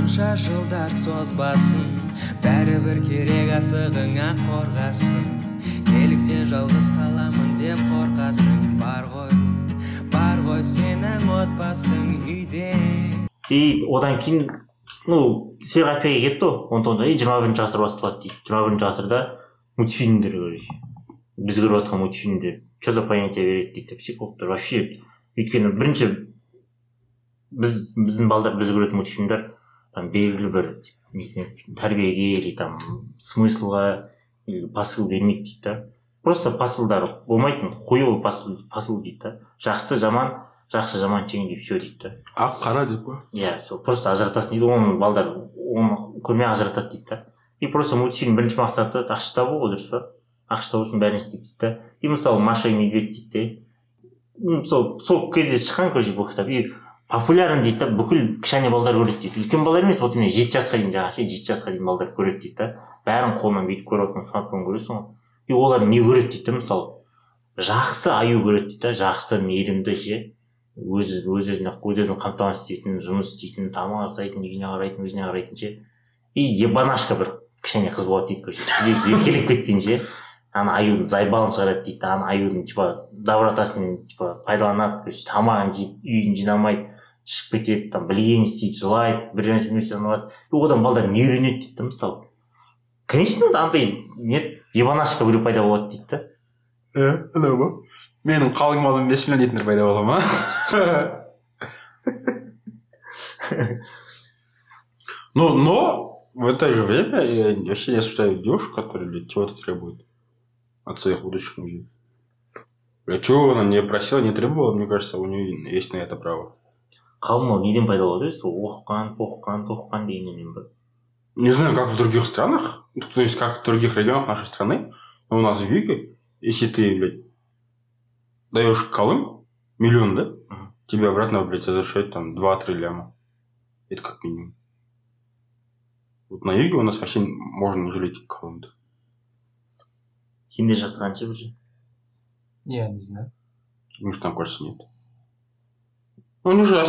қанша жылдар созбасын бәрібір керек асығыңа қорғасын. Неліктен жалғыз қаламын деп қорқасың бар ғой бар ғой сенің отбасың үйде. И одан кейін ну сыйға кетті ғой он тоғызда и жиырма бірінші ғасыр басталады дейді. жиырма бірінші ғасырда мультфильмдер короче біз көріп жатқан мультфильмдер что за понятие береді дейді психологтар. Вообще өйткені бірінші біз біздің балдар біз көретін мультфильмдер там белгілі бір тәрбиеге или там смыслға или посыл бермейді дейді да. Просто посылдары болмайтын хуевый посыл посыл дейді да. Жақсы жаман жақсы жаман тең деп все дейді да. Ақ қара деп па иә сол просто ажыратасың дейді оны балдар оны көрмей ажыратады дейді да. И просто мультфильм бірінші мақсаты ақша табу ғой дұрыс па? Ақша табу үшін бәрін істейді дейді да. И мысалы маша и медведь дейді да сол сол кезде шыққан короче бұл кітап. И популярен дейді да бүкіл кішкене балдар көреді дейді. Үлкен балдар емес вот именно жеті жасқа дейін жаңағы ше жеті жасқа дейін балдар көреді дейді да. Бәрін қолынан бүйтіп көріп отырған смартфон көресің ғой. И олар не көреді дейді да мысалы. Жақсы аю көреді дейді да жақсы мейірімді ше өз өз өзіне өз өзін қамтамасыз ететін жұмыс істейтін тамақ жасайтын үйіне қарайтын өзіне қарайтын ше. И ебанашка бір кішкене қыз болады дейді короче еркелеп кеткен ше. Ана аюдың зайбалын шығарады дейді ана аюдың типа добротасымен типа пайдаланады короче тамағын жейді үйін жинамайды. Шығып кетеді там білгенін істейді жылайды бір нәрсені алады одан балдар не үйренеді дейді да мысалы. Конечно андай не ебанашка біреу пайда болады дейді да иә анау ма менің қалың малым бес миллион дейтіндер пайда бола ма? Но но в это же время я вообще не осуждаю девушек которые чего-то требуют от своих будущих мужей. Бля чего она не просила не требовала мне кажется у нее есть на это право. Қауым ол неден пайда болады сол оқыған тоқыған тоқыған дегеннен ба не знаю как в других странах то есть как в других регионах нашей страны но у нас в Вики если ты блядь даешь колым миллион да тебе обратно блядь возвращают там два-три ляма это как минимум. Вот на юге у нас вообще можно жалеть колымды сендер жақта қанша уже. Я не знаю. Может там кажется нет ну, они же,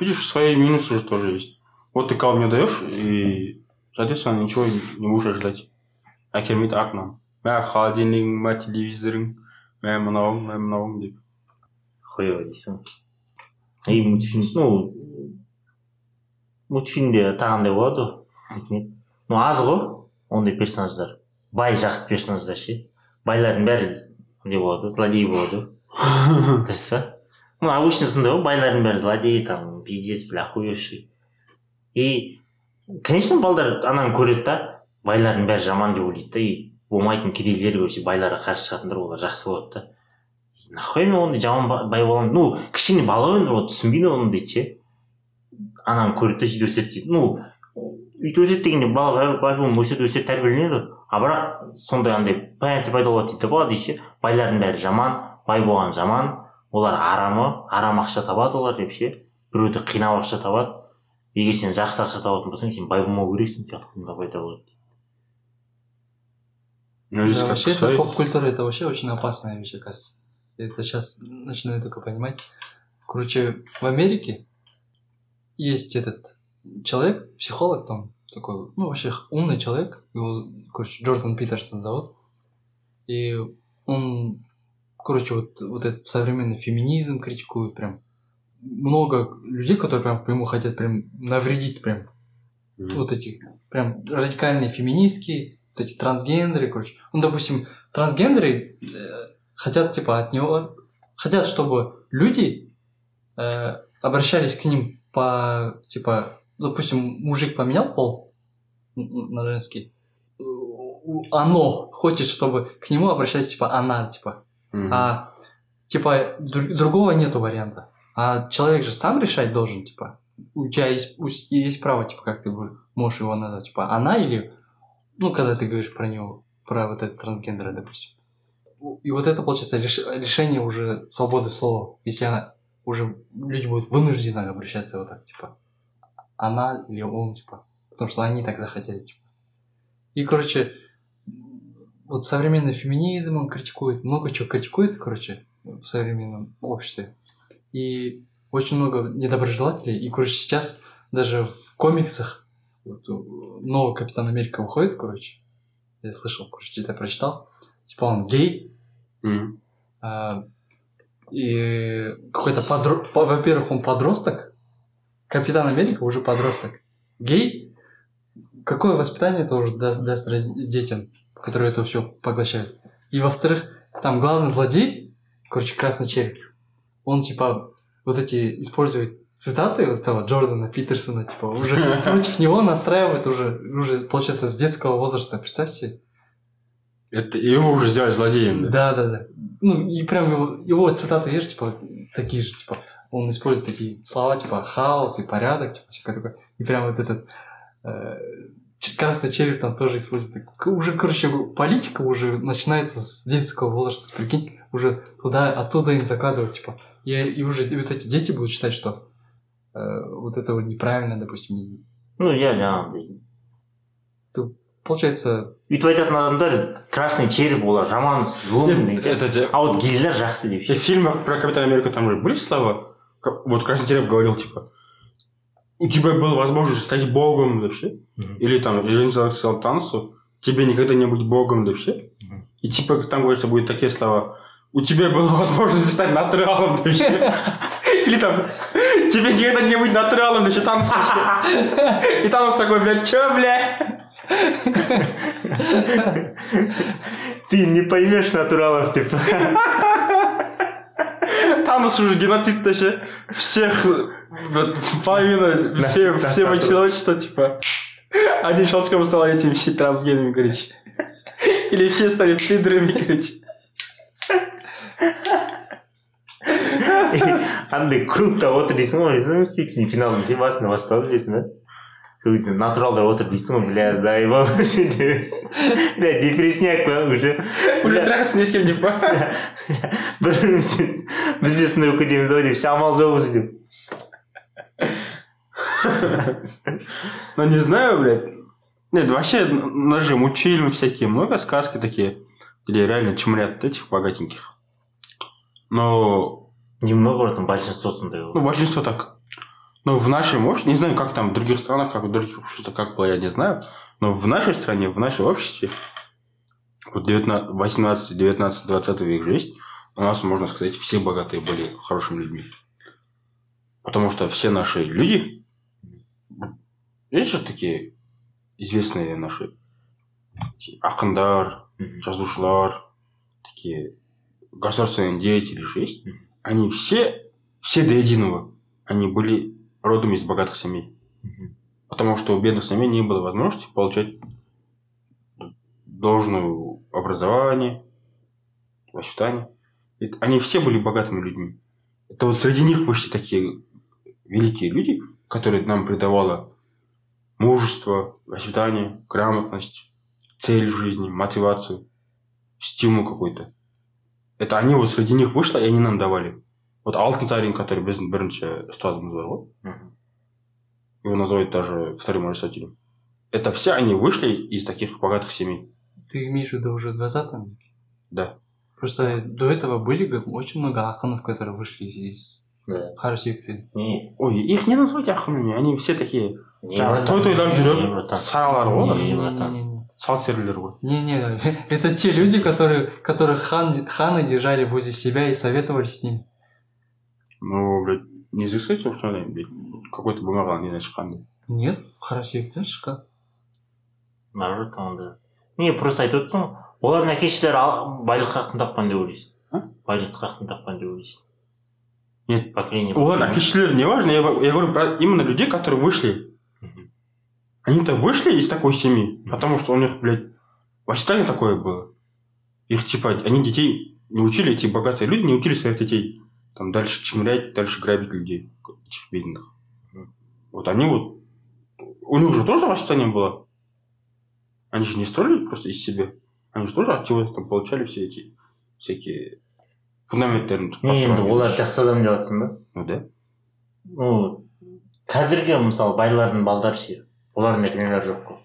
видишь, свои минусы уже тоже есть. Вот ты кал мне даешь, и, соответственно, ничего не будешь ожидать. әкелмейді артынан мә холодильнигің мә телевизорың мә мынауың мә мынауың деп хуево дейсің и мультфильм ну мультфильмде тағандай болады ғой ну аз ғой ондай персонаждар. Бай жақсы персонаждар ше. Байлардың бәрі не болады злодей болады дұрыс па? Ну обычно сондай ғой байлардың бәрі злодей там пиздец бля охуевший и конечно балдар ананы көреді да байлардың бәрі жаман деп ойлайды да и болмайтын кедейлер короче байларға қарсы шығатындар олар жақсы болады да. Нахуй мен ондай жаман бай боламын? Ну кішкене бала өмір ғой түсінбейді оны дейді ше. Ананы көреді да сөйтіп өседі дейді. Ну өйтіп өседі дегенде бала по любому өседі өседі тәрбиеленеді а бірақ сондай андай понятие пайда болады дейді да бала дейді ше. Байлардың бәрі жаман бай болған жаман. олар арамы арам ақша табады олар деп ше біреуді қинап ақша табады егер сен жақсы ақша табатын болсаң сен бай болмау керексің сияқты пайда болады ну, да, вообще это поп-культура это вообще очень опасная вещь, оказывается. Это сейчас начинаю только понимать. Короче, в Америке есть этот человек, психолог там, такой, ну, вообще умный человек, его, короче, Джордан Питерсон зовут. И он короче, вот, вот этот современный феминизм критикует прям. Много людей, которые прям ему хотят прям навредить прям. Mm-hmm. Вот эти прям радикальные феминистки, вот эти трансгендеры, короче. Ну, допустим, трансгендеры э, хотят, типа, от него... Хотят, чтобы люди э, обращались к ним по, типа, допустим, мужик поменял пол на женский, оно хочет, чтобы к нему обращались, типа, она, типа, Mm-hmm. А типа друг, другого нету варианта. А человек же сам решать должен, типа. У тебя есть, есть право, типа, как ты можешь его назвать, типа, она или, ну, когда ты говоришь про него, про вот этот трансгендера, допустим. И вот это, получается, реш, решение уже свободы слова. Если она уже люди будут вынуждены обращаться вот так, типа, она или он, типа, потому что они так захотели, типа. И, короче, вот современный феминизм он критикует, много чего критикует, короче, в современном обществе. И очень много недоброжелателей. И, короче, сейчас даже в комиксах вот, новый Капитан Америка выходит, короче. Я слышал, короче, где-то прочитал. Типа он гей, М. а, и какой-то подро... по- Во-первых, он подросток. Капитан Америка уже подросток. Гей. Какое воспитание это уже даст, детям, которые это все поглощают? И во-вторых, там главный злодей, короче, красный череп, он типа вот эти использует цитаты вот этого Джордана Питерсона, типа, уже против него настраивает уже, уже, получается, с детского возраста, представьте себе. Это его уже сделали злодеем, да? Да, да, да. Ну, и прям его, его цитаты, видишь, типа, такие же, типа, он использует такие слова, типа, хаос и порядок, типа, всякое такое. И прям вот этот э, красный череп там тоже использует. Так, Уже, короче, политика уже начинается с детского возраста, прикинь, уже туда, оттуда им закладывают, типа, и, и уже и вот эти дети будут считать, что э, вот это вот неправильно, допустим. и- ну иә жаңағыдай Получается, өйтіп айтатын адамдар красный череп олар жаман зұлым дейді Это а вот гейлер жақсы деп И в фильмах про Капитана Америку там же были слова? Вот Красный Череп говорил, типа, у тебя была возможность стать богом, вообще. Мгм. Или там, сказал Тансу, тебе никогда не быть богом, вообще. Мгм. И типа там говорится, будут такие слова. У тебя была возможность стать натуралом, вообще. Или там, тебе никогда не быть натуралом, вообще, Танос вообще. И Танос такой, блядь, чё, блядь? ты не поймешь натуралов деп Танос уже геноцид вообще. Всех, вот, половина, Да, все, да, всего да. человечества, типа, одним щелчком стало этими все трансгенами, короче. Или все стали пидорами, короче. андай клубта отыр дейсің ғой білесің ба стеклин финалдың темасында басталды білесің ба сол кезде натуралдар отыр дейсің ғой бля дай вообще бля депресняк па уже Уже Бля, трахаться не с кем не по. бірімізде біз де сондай болып кетеміз ау деп ше амал жоқпыз деп Ну, не знаю, блядь. Нет, вообще, у нас же мультфильмы всякие, много сказки такие, где реально чморят этих богатеньких. Но, немного ғой там большинство сондай ну, ғой большинство так. Ну, в нашем обществе, не знаю, как там в других странах, как в других обществах, как было, я не знаю, но в нашей стране, в нашем обществе, вот 19, 18, 19, 20 век есть, у нас, можно сказать, все богатые были хорошими людьми. Потому что все наши люди, есть же такие известные наши ақындар, жазушылар, такие государственные деятели же есть, они все, все до единого, они были родом из богатых семей. Мгм. Потому что у бедных семей не было возможности получать должное образование, воспитание. И Они все были богатыми людьми. Это вот среди них вышли такие великие люди, которые нам придавало мужество, воспитание, грамотность, цель в жизни, мотивацию, стимул какой-то. Это они вот среди них вышло, и они нам давали Вот алтын царин, который біздің бірінші ұстазымыз бар ғой Мгм. его называют даже вторым Аристотелем. Это все они вышли из таких богатых семей. ты имеешь в виду уже в 20 веке? Да. Просто до этого были г- очень много аханов, которые вышли из, из да Харсикфи. не Ой, их не назвать ахынами, они все такие не жаңағы братан, той тойлап не, жүріп братан. саралар ғой олар. Не, братан. Не-не-не. салт серілер ғой Не-не, это те люди, которые, которых хан, ханы держали возле себя и советовали с ними. ну блядь не изыскать что ли? Блядь какой-то бумага неден шыққан Нет, Харсикфи шыққан. наоборот онда не просто айтып отырсың ғой олардың әке шешелері ал- байлық қаяқтан тапқан деп ойлайсың. А? байлықты қаяқтан тапқан деп ойлайсың. Нет. поколение олар поколение. әке шешелері не важно я, я говорю про именно людей которые вышли. Они-то вышли из такой семьи потому что у них блядь воспитание такое было. Их типа они детей не учили эти богатые люди не учили своих детей там дальше чморять дальше грабить людей этих бедных Мгм. вот они вот у них же тоже воспитание было они же не строили просто из себя они же тоже от чего-то там получали все эти всякие фундаменттерін не енді олар жақсы адам деп жатрсың ба ну да ну қазіргі мысалы байлардың балдары ше олардың да кінәлары жоқ қой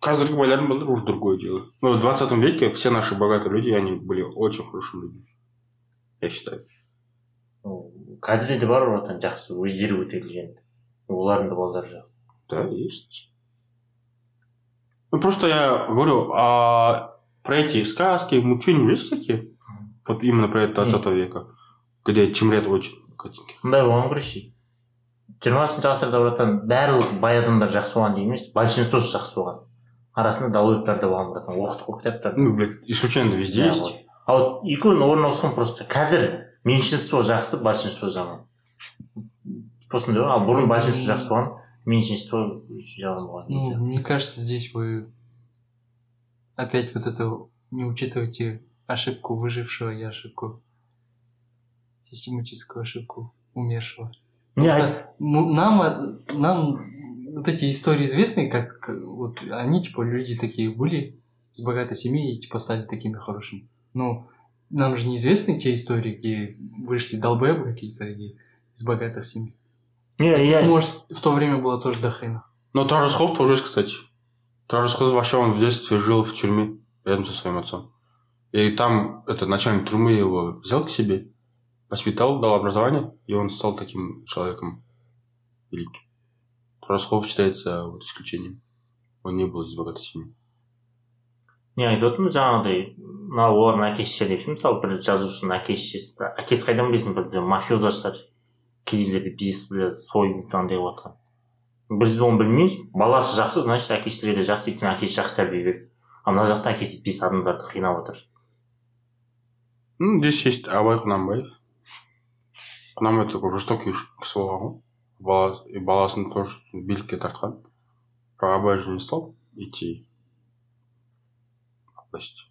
Казахские байлардың балдары уже другое дело. Но в 20 веке все наши богатые люди, они были очень хорошими людьми. Я считаю. Ну, қазірде де бар братан жақсы өздері өте білген олардың да балдары жақсы Да, есть. Ну, просто я говорю, а про эти сказки, мультфильмы есть всякие? Вот именно про это 20 века, где чемрет очень картинки. мындай болған короче жиырмасыншы ғасырда братан барлық бай адамдар жақсы болған деймін емес большинствосы жақсы болған арасында долбоебтар да болған братан оқыдық қой кітаптарды Ну, блядь, исключительно везде есть. а вот екеуінің орнына ауысқан просто қазір меньшинство жақсы большинство жаман просто ал бұрын большинство жақсы болған меньшинство жаман болған Ну, мне кажется, здесь вы опять вот это не учитываете ошибку выжившего и ошибку систематическую ошибку умершего. не ну, нам, э, нам вот эти истории известны, как вот они, типа, люди такие были с богатой семьей и, типа, стали такими хорошими. Но нам же неизвестны те истории, где вышли долбоебы какие-то из богатых семей. не я Может, в то время было тоже до хрена. Но Тражесков тоже есть, кстати. Тражесков вообще он в детстве жил в тюрьме рядом со своим отцом. И там этот начальник тюрьмы его взял к себе, воспитал, дал образование, и он стал таким человеком великим. Тражесков считается вот исключением. Он не был из богатой семьи. Не айтып отырмын жаңағыдай мына олардың әке шешелері мысалы бір жазушының әке шешесі әкесі қайдан білесің? Бір мафиоза шығар кедейлерді бля, сойып андай қылып жатқан біз оны білмейміз. Баласы жақсы значит әке шешелері де жақсы өйткені әкесі жақсы тәрбие берді ал мына жақта әкесі пис адамдарды қинап Ну, здесь есть Абай Кунамбаев. Кунамбай такой жестокий кісі болған ғой. Баласын тоже билікке тартқан. Бірақ абай же не стал идти? власть.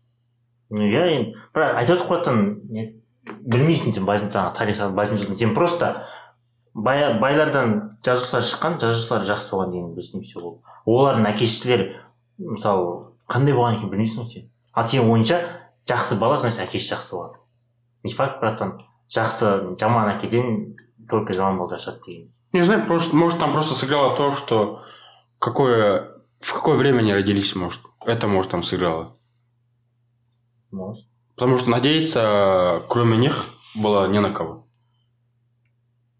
ну иә енді бірақ айтып отырып қоятын не білмейсің сен бәлкім жаңағы тарих бәлкім жылдың сен просто бай, байлардан жазушылар шыққан жазушылар жақсы болған деген білсең все болды олардың әке шешелері мысалы қандай болған екенін білмейсің ғой сен ал сенің ойыңша жақсы бала значит әкесі жақсы болған не факт братан жақсы жаман әкеден только жаман балдар шығады деген Не знаю, просто, может там просто сыграло то, что какое, в какое время они родились, может. Это, может, там сыграло. может Потому что надеяться, кроме них, было не на кого.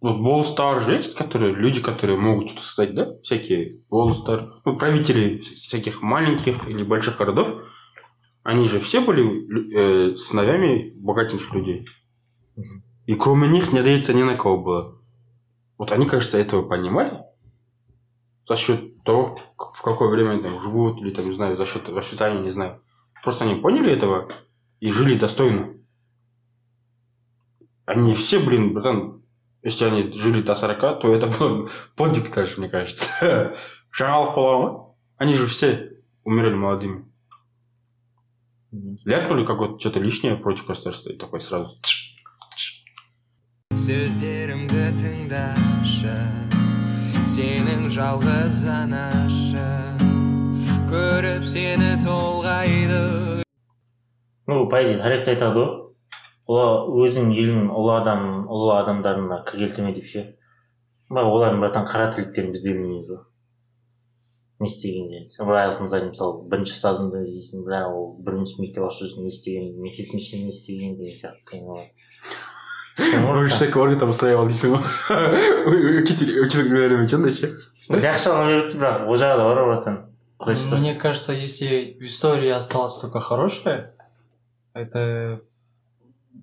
Вот Болстар же есть, которые, люди, которые могут что-то создать, да? Всякие Болстар, ну, правители всяких маленьких или больших городов, они же все были э, сыновьями богатеньких людей. И кроме них надеяться не на кого было. Вот они, кажется, этого понимали. За счет того, в какое время там живут, или там, не знаю, за счет воспитания, не знаю. Просто они поняли этого и жили достойно. Они все, блин, братан, если они жили до 40, то это был подвиг даже, мне кажется. Жаңалық болған ғой. Они же все умерли молодыми. Ляпнули какое-то что-то лишнее против государства и такой сразу. сөздерімді тыңдашы сенің жалғыз анашы көріп сені толғайды. Ну по идее тарихта айтады ғой. Өзің еліңнің ұлы адам ұлы адамдарына кір келтірме деп ше? Бірақ олардың братан қара тірліктерін біз де білмейміз ғой. Не істегенде. Мысалы бірінші ұстазымды дейсің бірақ ол бірінші мектеп ашу үшін не істеген мектептің ішінде не істеген деген сияқты всякого там устраивал, дейсің ғой. Жақсы бірақ ол жағы да бар ғой братан. Сақтасын. Мне кажется, если в истории осталось только хорошее, это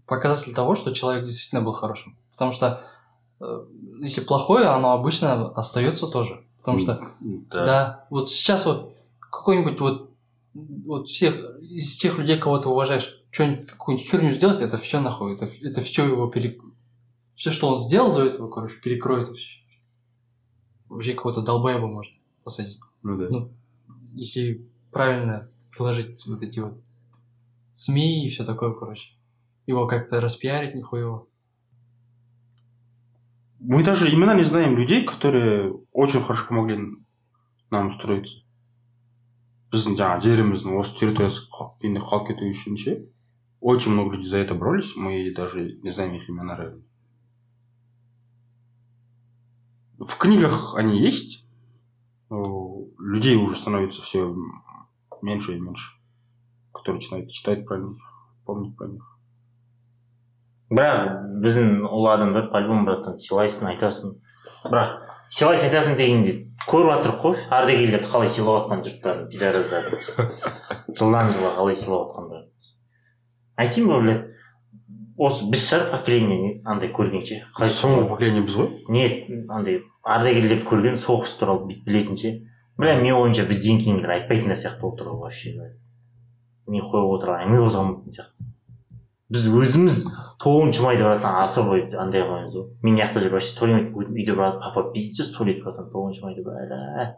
показатель того, что человек действительно был хорошим. Потому что э, если плохое, оно обычно остается тоже. Потому что, Да. да, вот сейчас вот какой-нибудь вот, вот всех, из тех людей, кого ты уважаешь, что-нибудь, какую-нибудь херню сделать, это все нахуй, это, это все его перек... Все, что он сделал до этого, короче, перекроет вообще. Вообще кого-то долбоеба можно посадить. Ну да. Ну, если правильно положить вот эти вот СМИ и все такое, короче. Его как-то распиарить нихуево. Мы даже имена не знаем людей, которые очень хорошо помогли нам устроиться. біздің жаңағы жеріміздің осы территориясы енді қалып кету үшін ше очень много людей за это боролись мы даже не знаем их имена реально в книгах они есть но людей уже становится все меньше и меньше которые начинают читать про них помнить про них. Бірақ біздің ұлы адамдар по любому братан сыйлайсың айтасың бірақ сыйлайсың айтасың дегенде көріп жатырмық қой ардагерлерді қалай сыйлап жатқан жұрттарын пидораздарды жылдан жылға қалай сыйлап жатқандарын айтайын ба блядь осы біз шығар поколение андай көргенше қалай соңғы поколение біз ғой не андай ардагерлерді көрген соғыс туралы бүйтіп білетінше бля менің ойымша бізден кейінгілер айтпайтын сияқты болып тұр ғой вообще не қойып отырған әңгіме қозғамайтын сияқты. Біз өзіміз тоғызыншы майды баратын особой андай қоямыз ғой. Мен мына жақта жүріп вообще тойлемайтын үйде барып папа бүйтіп тойлетіп жатырмын тоғызыншы майды бәрі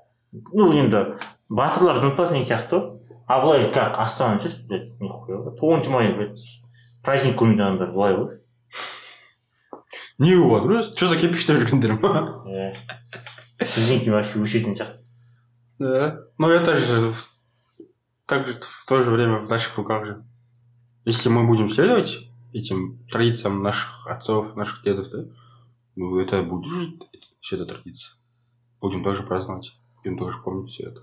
ну енді батырларды ұмытпасын деген сияқты? Ғой а былай как астанада жүрсіз блядь нихуя тоғызыншы май блядь праздник көрмейтін адамдар былай ғой. Не болып жатыр өзі че за кирпичтеп жүргендер ма иә бізден кейін вообще өшетін сияқты. да но это же так же в то же время в наших руках же если мы будем следовать этим традициям наших отцов, наших дедов, да, ну, это будет жить, вся эта традиция. Будем тоже праздновать, будем тоже помнить все это.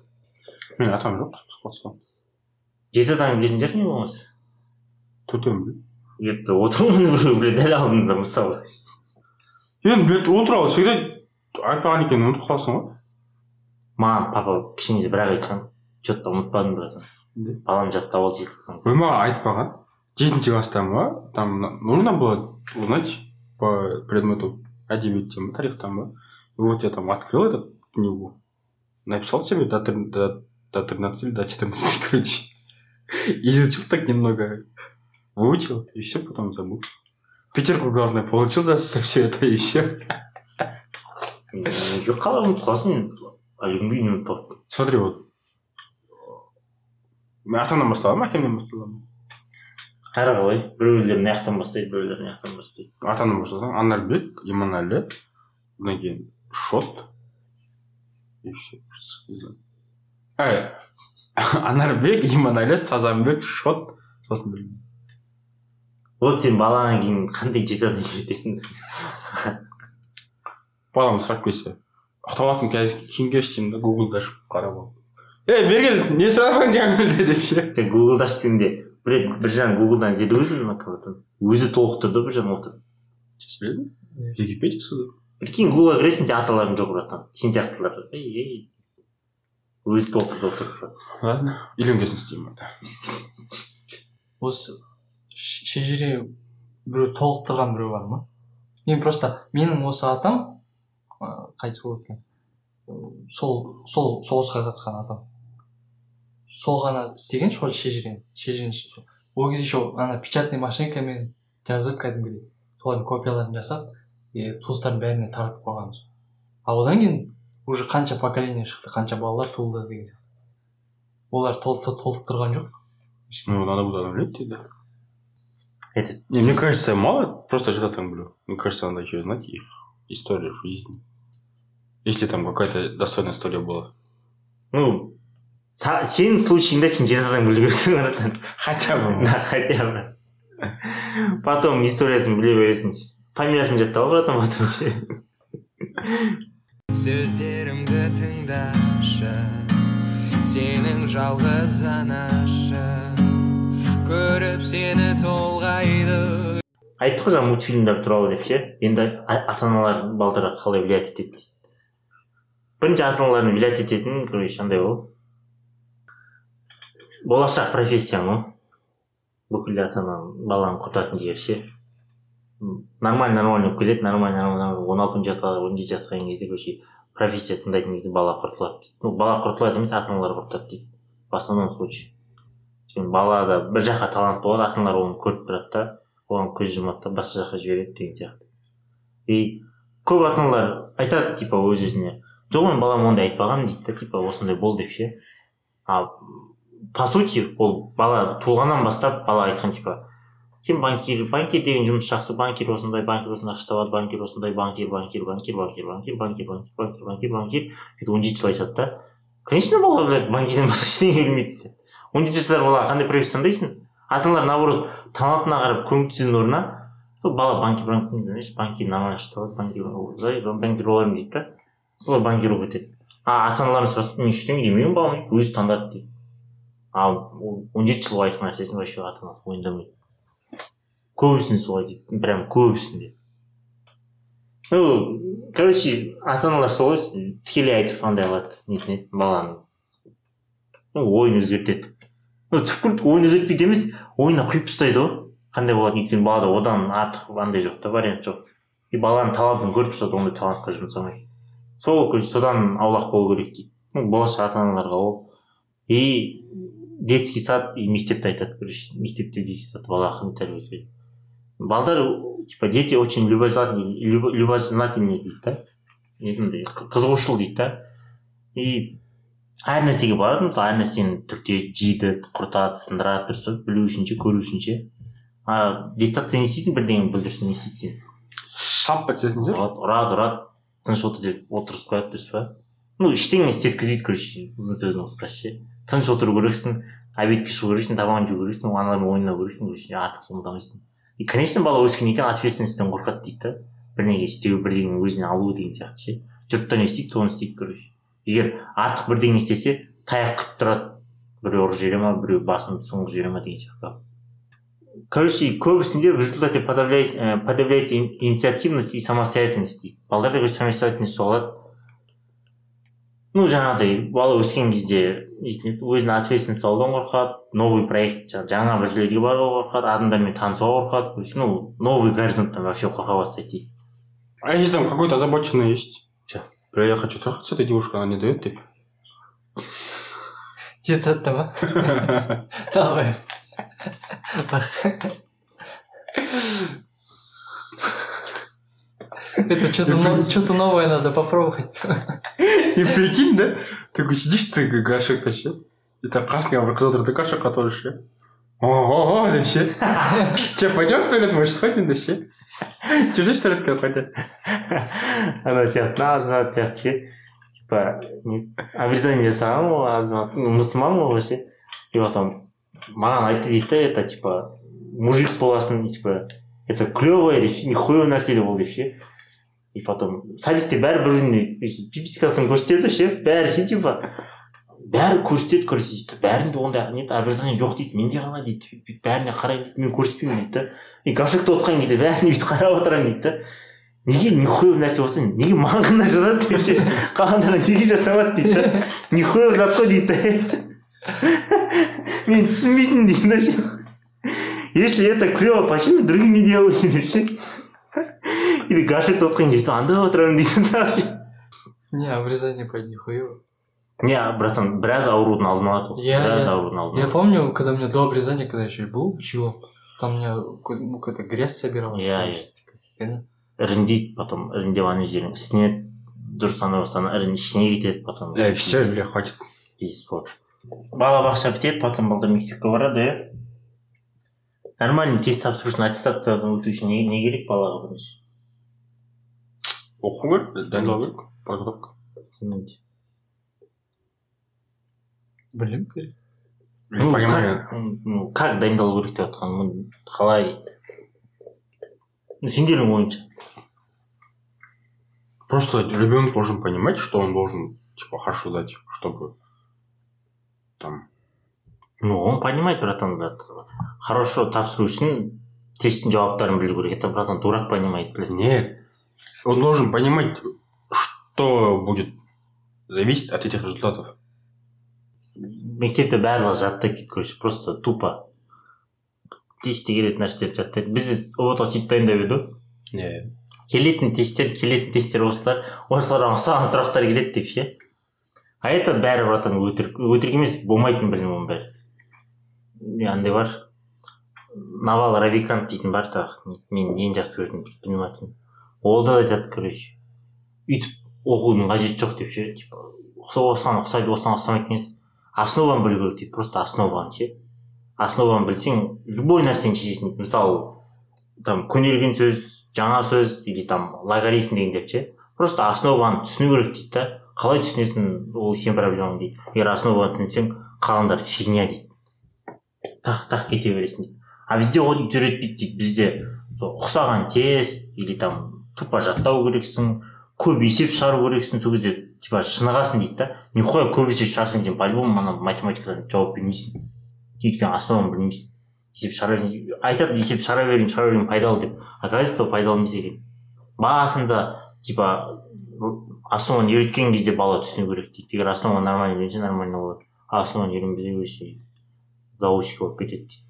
Мен атам жоқ қазақстан жеті адам келіңдер не болмаса төртеуін білемін ертті отырмын біреу бля дәл алдымызда мысалы енді блядь ол туралы всегда айтпаған екенін ұмытып қаласың ғой маған папа кішкене бірақ айтқан че то ұмытпадым братан балам жаттап ал жеті ой маған айтпаған жетінші класстан ба там нужно было узнать по предмету әдебиеттен ба тарихтан ба и вот я там открыл эту книгу написал себе до, до, до 13 или до 14, короче. Изучил так немного, выучил, и все, потом забыл. Пятерку, главное, получил за, за все это, и все. жоқ қалай ұмытып қаласың не ұмытпаппын Смотри, вот. Мен атамнан басталамын әкемнен басталамын қара қалай біреулер мына жақтан бастайды біреулер мына жақтан бастайды атамнан бастасаң анарбек иманәлі одан кейін шот. И все анарбек иманәлі сазанбек шот. Сосын білмеймін вот сен балаңнан кейін қандай жеті адам үйретесің балам сұрап келсе ұйықтаватырмын қазір кейін келші деймін да гуглды ашып қарап алып. Ей бергел не сұрадың жаңа деп ше? Сен гуглды ашып дегенде блять бір жағынан гуглдан іздеді ғой сен аккаунтын. Өзі толықтырды бір жағынан отырып серьезно? Википедия сюда прикинь гуглға кіресің сенде аталарың жоқ братан сен сияқтылар ей өзі толтырды отырып ладно үйленген соң істеймін онда. Осы шежіре біреу толықтырған біреу бар ма? Мен просто менің осы атам қайтыс болып кеткен сол сол соғысқа қатысқан атам сол ғана істеген сол шежірені шежірені ш- ол кезде еще ана печатный машинкамен жазып кәдімгідей солардың копияларын жасап и туыстардың бәріне таратып қойғанбыз а одан кейін уже қанша поколение шықты қанша балалар туылды деген сияқты. Олар толық толықтырған жоқ. Ну надо будет обновлять Не, мне кажется, мало просто жататан блю. Мне кажется, надо еще знать их историю жизни. Если там какая-то достойная история была. ну сенің случайыңда сен жеті адам білу керексің братан Хотя бы. да хотя бы потом историясын біле бересің фамилиясын жаттап ал братан потом ше сөздерімді тыңдашы сенің жалғыз анашы көріп сені толғайды айттық қой жаңа мультфильмдер туралы деп ше енді ата аналар балдарға қалай влиять етеді. Бірінші ата аналардың влиять ететін короче андай ғой болашақ профессияң ғой бүкіл ата ана баланы құртатын жер ше нормально нормально болып келеді нормально нормально он алтыншы жасқа он жеті жасқа келген кезде короче профессия таңдайтын кезде бала құртылады дейді. Ну бала құртылады емес ата аналар құртады дейді. В основном случай өйткені балада бір жаққа талант болады ата аналар оны көріп тұрады да оған көз жұмады да басқа жаққа жібереді деген сияқты. И көп ата аналар айтады типа өз өзіне жоқ мен балама ондай айтпағанмын дейді да типа осындай бол деп ше а по сути ол бала туылғаннан бастап бала айтқан типа сен банкир банкир деген жұмыс жақсы банкир осындай банкир осындай ақша табады банкир осындай банкир банкир банкир банкир банкир банкир банкир банкир банкир банкир сөйтіп он жеті жыл айтады да конечно бала блядь банкирден басқа ештеңе білмейді он жеті жасар балаға қандай профессия таңдайсың ата аналар наоборот талантына қарап көмектесудің орнына «Сол бала банкир банкир банкир нормально ақша табады банкир банкир боламын дейді да солай банкир болып кетеді. А ата аналардан сұраса мен ештеңе демеймін балам дейді өзі таңдады дейді. Ал ол он жеті жыл айтқан нәрсесін вообще ата анасы мойындамайды. Көбісінде солай дейді прям көбісінде ну короче ата аналар солай тікелей айтып андай қылады нетін еді баланы. Ну ойын өзгертеді. Ну түпкілікті ойын өзгертпейді емес ойына құйып тастайды ғой. Қандай болады өйткені балада одан артық андай жоқ та вариант жоқ. И баланың талантын көріп тастады ондай талантқа жұмсамай. Сол содан аулақ болу керек дейді. Ну болашақ ата аналарға ол. И детский сад и мектепті айтады короче мектепте детский сад бала тәрбиелейді балдар типа дети очень любознательны любознательны дейді да. Андай қызығушыл дейді да. И әр нәрсеге барады мысалы әр нәрсені түртеді жейді құртады сындырады дұрыс па? Білу үшін ше көру үшін ше а детсадта не істейсің? Бірдеңе бүлдірсін не істейді сені шап ше ұрады ұрады ұрады. Тыныш отыр деп отырғызып қояды дұрыс па ну ештеңе істеткізбейді короче ұзын сөздің қысқасы ше тыныш отыру керексің обедке шығу керексің тамағын жеу керексің аналармен ойнау керексің короче артық қимылдамайсың и конечно бала өскеннен кейін ответственностьтен қорқады дейді да бірдеңе істеу бірдеңе өзіне алу деген сияқты ше жұртта не істейді соны істейді короче. Егер артық бірдеңе істесе таяқ күтіп тұрады біреу ұрып жібере ма біреу басын сұңғып жібере ма деген сияқты короче көбісінде в результате подавляете инициативность и самостоятельность. Дейді балдарда самостоятельность жоғалады ну жаңағыдай бала өскен кезде өзіне ответственность алудан қорқады новый проект жаңа бір жерлерге баруға қорқады адамдармен танысуға қорқады короче ну новый горизонттан вообще қорқа бастайды дейді а если там какой-то озабоченный есть? Бля я хочу трахаться с этой девушкой она не дает тебе? Детсадта ма давай. Это что-то что новое надо попробовать. И прикинь, да? Такой сидишь, ты гашек вообще. И так қасыңа бір қыз отырды да который ше ого деп ше че пойдем в туалет? Может сходим деп ше жүрсейші туалетке хотя ана сияқты азамат сияқты ше типа обрезание жасаған ғой азамат мұсылман ғой ше и потом маған айтты дейді да это типа мужик боласың типа это клевое деп ше нәрсе деп ол деп ше и потом садикте бәрі бір біріне пипискасын көрсетеді ше бәрі ше типа бәрі көрсетеді короче дейді бәрінде ондай не образование жоқ дейді менде ғана дейді бәріне қараймын дейді мен көрсетпеймін дейді да и горшокта отқан кезде бәріне бүйтіп қарап отырамын дейді да неге нихуевый нәрсе болса неге маған ғана жазады деп ше қалғандарына неге жасамады дейді да нихуевый зат қой дейді да мен түсінбейтінмін дейді да ше если это клево почему другим не делаете деп ше или горшокта отқан жерде анда отырамын дейді да не обрезание по нихуево не братан біраз аурудың алдын алады ғой Я- біраз я- аурудың алдын Я алады помню, когда у меня до обрезания, когда еще был, чего, там у меня ка- ну, какая-то грязь собиралась. Иә, короче, такая херня. іріңдейді потом іріңдеп ана жерің ісінеді дұрыс ана болса ана ірің ішіне кетеді потом Эй, все, бля, хватит. пиздец болады балабақша бітеді потом балдар мектепке барады иә нормальный тест тапсыру үшін аттестациядан өту үшін не, не керек балаға бірінші оқу керек дайындалу керек подготовка. Короче. не ну, понимаю. как, ну, как дайындалу керек деп жатқаным қалай? Ну сендердің ойыңша. Просто ребенок должен понимать что он должен типа хорошо дать чтобы там. Ну он понимает братан хорошо тапсыру үшін тесттің жауаптарын білу керек. Это братан дурак понимает блядь. Нет. Он должен понимать что будет зависеть от этих результатов. Мектепте барлығы жаттайды дейді короче просто тупо. Тестте келетін нәрселерді жаттайды бізде ұбт ға сөйтіп дайындап еді ғой не келетін тесттер келетін тесттер осылар осыларға ұқсаған сұрақтар келеді деп ше? А это бәрі братан өтірік өтірік емес болмайтын білім оның бәрі. Андай бар. Навал равикант дейтін бар тағы. Мен ең жақсы көретін предприниматель ол да айтады короче. Өйтіп оқудың қажеті жоқ деп ше типа осыған ұқсайды осыған ұқсамайды емес основаны білу керек дейді просто основаны ше. Основаны білсең любой нәрсені шешесің дейді. Мысалы там көнерген сөз жаңа сөз или там логарифм дегендер ше. Просто основаны түсіну керек дейді да. Қалай түсінесің ол сен проблемаң дейді. Егер основаны түсінсең қалғандары фигня дейді. Тақ тақ кете бересің дейді. А бізде оны өйтіп үйретпейді дейді. Бізде ұқсаған тест или там тупо жаттау керексің көп есеп шығару керексің сол кезде типа шынығасың дейді да. Нихуя көп есеп шығарсаң сен по любому ана математикадан жауап бермейсің. Өйткені основаны білмейсің. Есеп шығара айтады есеп шығара берейін шығара берейін пайдалы деп. Оказывается ол пайдалы емес екен. Басында типа основаны үйреткен кезде бала түсіну керек дейді. Егер основа нормально үйренсе нормально болады. А основаны үйренбей өсе заучка болып кетеді дейді.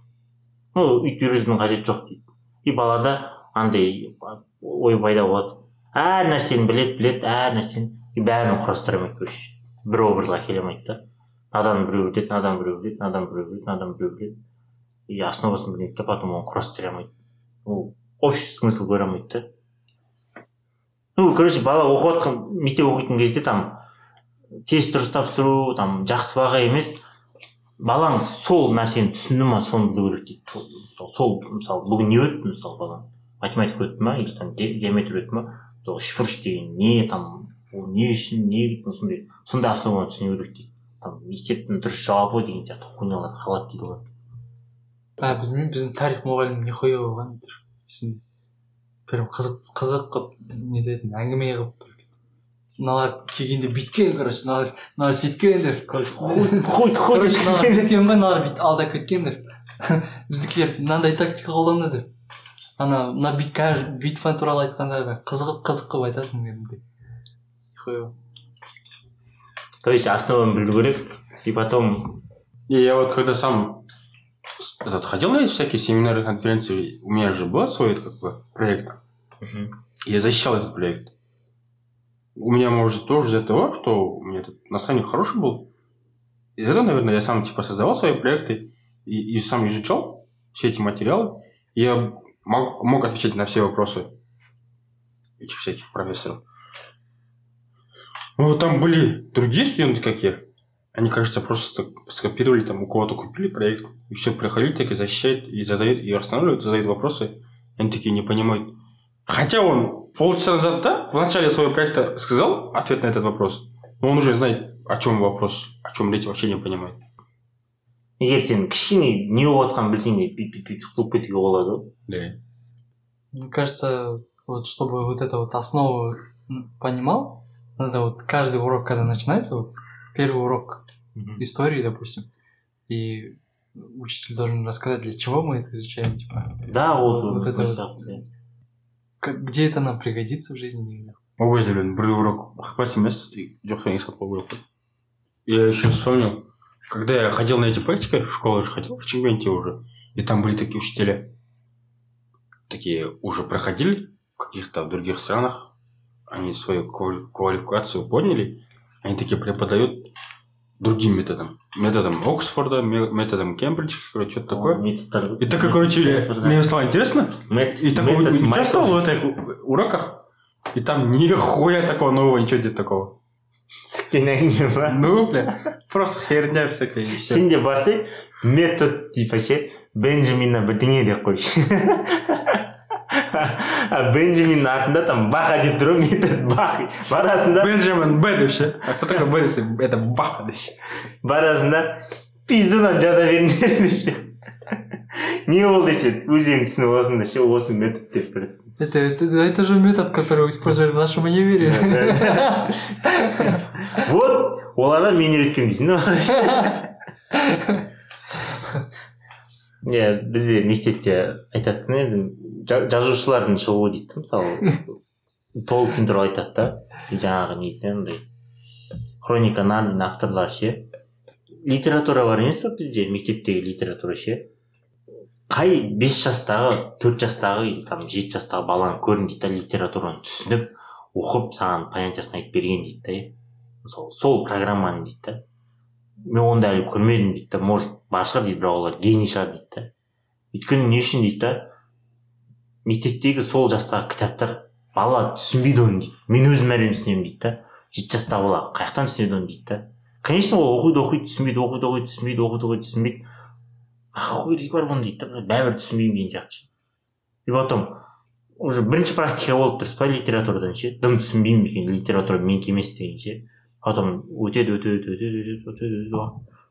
Ну өйтіп үйретудің қажеті жоқ дейді. И балада андай ой пайда болады. Әр нәрсені біледі біледі әр нәрсені. Бәрін құрастыра алмайды короче бір образға келе алмайды да. Надан біреу біледі надан біреу біледі надан біреу біледі надан біреу біледі. И основасын білмейді да потом оны құрастыра алмайды. Ол общий смысл көре алмайды да. Ну короче бала оқып жатқан мектеп оқитын кезде там тест дұрыс тапсыру там жақсы баға емес. Балаң сол нәрсені түсінді ма соны білу керек дейді. Сол мысалы бүгін не өтті мысалы балаң? Математика өтті ма или там геометрия өтті ма? Үшбұрыш деген не там ол не үшін не сондай сондай основаны түсіну керек дейді. Там есептің дұрыс жауабы деген сияқты хуйнялар қалады дейді ғой білмеймін біздің тарих мұғалімі нихуя болған прям қызық қызық қылып не ететін әңгіме қылып мыналар келгенде бүйткен короче мыналар мыналар сөйткен деп короче кеткен ба мыналар бүйтіп алдап кеткен деп біздікілер мынандай тактика қолданды деп. Ана мына битва туралы айтқанда қызығып қызық қылып айтатын кәдімгідей короче основаны білу керек и потом и я вот когда сам этот, ходил на всякие семинары, конференции, у меня же был свой как бы проект. Uh-huh. Я защищал этот проект у меня, может, тоже из-за того, что у меня этот наставник хороший был, из этого, наверное, я сам типа создавал свои проекты и, и сам изучал все эти материалы. Я мог, мог отвечать на все вопросы этих всяких профессоров. Ну, там были другие студенты, как я. Они, кажется, просто скопировали, там, у кого-то купили проект, и все, приходили, так и защищают, и задают, и останавливают, задают вопросы. Они такие не понимают. Хотя он полчаса назад, да, в начале своего проекта сказал ответ на этот вопрос, но он уже знает, о чем вопрос, о чем речь вообще не понимает. егер сен кішкене не болып жатқанын білсең де бүйтіп бүйтіп қылып кетуге болады ғой да мне кажется вот чтобы вот это вот основу понимал надо вот каждый урок когда начинается вот первый урок истории допустим. И учитель должен рассказать для чего мы это изучаем типа. Да вот, вот, вот это вот. как, где это нам пригодится в жизни кезде блин бір урок. Ықпас емес жоқ дегенге сатып қой я еще вспомнил. Когда я ходил на эти практики в школу же ходил в чемпионате уже. И там были такие учителя. Такие уже проходили в каких-то других странах. Они свою квалификацию подняли. Они такие преподают другим методом. Методом Оксфорда, методом Кембриджа, короче, что-то такое. И так короче, мне стало интересно, Мет... и такой метод... участвовал в этих уроках, и там нихуя такого нового, ничего нет такого. Ну, бля, просто херня всякая. Сен де барсаң метод типа ше бенджаминнен бірдеңе деп қойшы бенджаминнің артында там баха деп тұр ғой бах барасың да. Бенджамин б деп ше а кто такой б десе это баха деп ше барасың да. Пиздудан жаза беріңдер деп ше не ол десе өзің түсініп аласың да ше осы метод деп бір это, это, это же метод, который использовали в нашем универе. Вот, олардан мен үйреткен дейсің да иә бізде мектепте айтатын енді жазушылардың шығуы дейді мысалы толкин туралы айтады да жаңағы не дейді андай хроника нарнияның авторлары ше. Литература бар емес па бізде мектептегі литература ше? Қай бес жастағы төрт жастағы или там жеті жастағы баланы көрдің дейді да литератураны түсініп оқып саған понятиясын айтып берген дейді да мысалы сол программаны дейді да мен онда әлі көрмедім дейді да может бар шығар дейді бірақ олар гений шығар дейді да өйткені не үшін дейді да мектептегі сол жастағы кітаптар бала түсінбейді оны дейді. Мен өзім әрең түсінемін дейді да. Жеті жастағы бала қай жақтан түсінеді оны дейді да. Конечно ол оқиды оқиды түсінбейді оқиды оқиды түсінбейді оқиды оқиды түсінбейді. Охуй керегі бар бұны дейді да. Бәрібір түсінбеймін деген сияқты и потом уже бірінші практика болды дұрыс па литературадан ше? Дым түсінбеймін екен литература менікі емес деген ше. Потом өтеді өтеді өтеді өтеді өтеді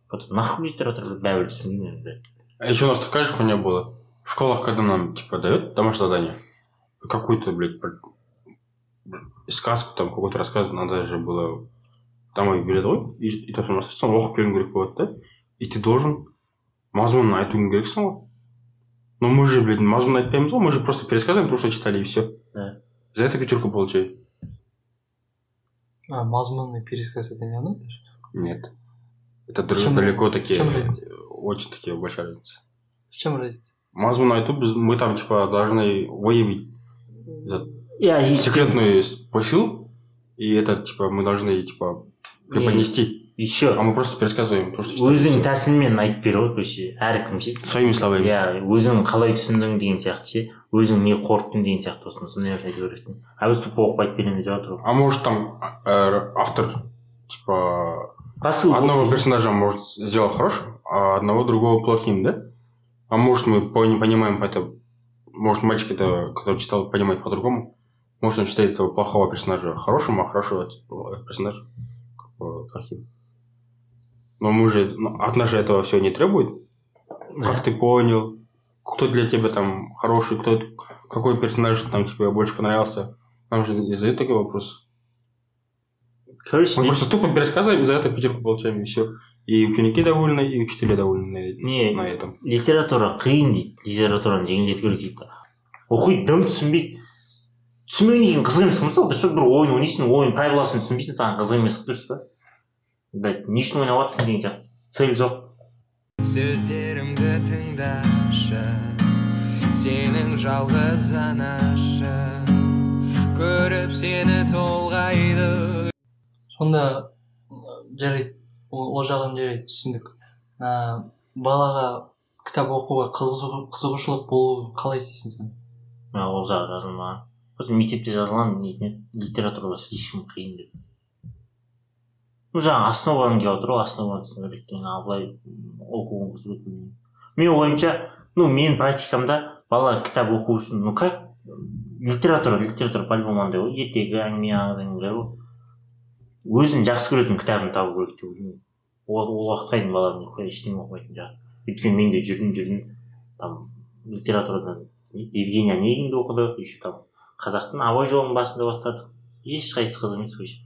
потом нахуй литература бәрібір түсінбеймін а еще у нас такая же хуйня была? в школах когда нам типа дают домашнее задание какую-то блядь сказку там какой-то рассказ надо же было домой береді ғой и, и там оқып келуің керек болады да и ты должен мазмұнын айтуың керексің ғой но мы же блин мазмұнын айтпаймыз ғой мы же просто пересказываем то что читали и все да За это пятерку получай. А, мазмунный пересказ это не оно? даже? Нет. Это В друг- чем далеко разница? такие. В чем разница? Очень такие большая разница. В чем разница? Мазмун айту біз мы там типа должны выявить иә и секретный посыл, и это типа мы должны типа преподнести. еще А мы просто пересказываем то, что өзің читаем. тәсілмен айтып бер ғой короче әркім ше Своими словами. иә өзің қалай түсіндің деген сияқты ше өзің не қорыттың деген сияқты осыны сондай нәрсе айта бересің а біз тупо оқып айтып беремін деп жатыр ғой А может там автор типа посыл одного персонажа может сделал хорошим, а одного другого плохим, да? А может мы по- не понимаем это, может мальчик это, который читал, понимает по-другому. Может он считает этого плохого персонажа хорошим, а хорошего э, персонажа как бы плохим. Но мы же, ну, от нас же этого все не требует. Как ты понял, кто для тебя там хороший, кто, какой персонаж там тебе больше понравился. Нам же не задают такие вопросы. короче Мы не- просто тупо пересказываем, и за это пятерку получаем, и все. И ученики довольны, и учителя довольны. Не на этом. литература қиын дейді. Литератураны жеңілдету керек дейді. Оқиды дым түсінбейді түсінбегеннен кейін қызық емес қой мысалы дұрыс па? бір ойын ойнайсың ойын правиласын түсінбейсің саған қызық емес қой дұрыс па? Блять не үшін ойнап жатрсың деген сияқты. Цель жоқ. Сөздерімді тыңдашы сенің жалғыз анашы көріп сені толғайды. Сонда жарайды. Ол ол жағын жарайды түсіндік. А, балаға кітап оқуға қызығу- қызығушылық болу қалай істейсің сен? Ол жағы жазылмаған просто мектепте жазылған литературада слишком қиын деп. Ну жаңағы основаны келіп отыр ғой основаны түсіну керек деген ал былай оқуын қызық менің ойымша ну менің практикамда бала кітап оқу үшін ну как литература литература по любому андай ғой. Ертегі әңгіме әңгімелер ғой. Өзін жақсы көретін кітабын табу керек деп ойлаймын. Ол ол уақытқа дейін бала ештеңе оқымайтын шығар өйткені мен де жүрдім жүрдім. Там литературадан евгений онегинді оқыдық еще там қазақтың абай жолының басында бастадық. Ешқайсысы қызық емес вообще.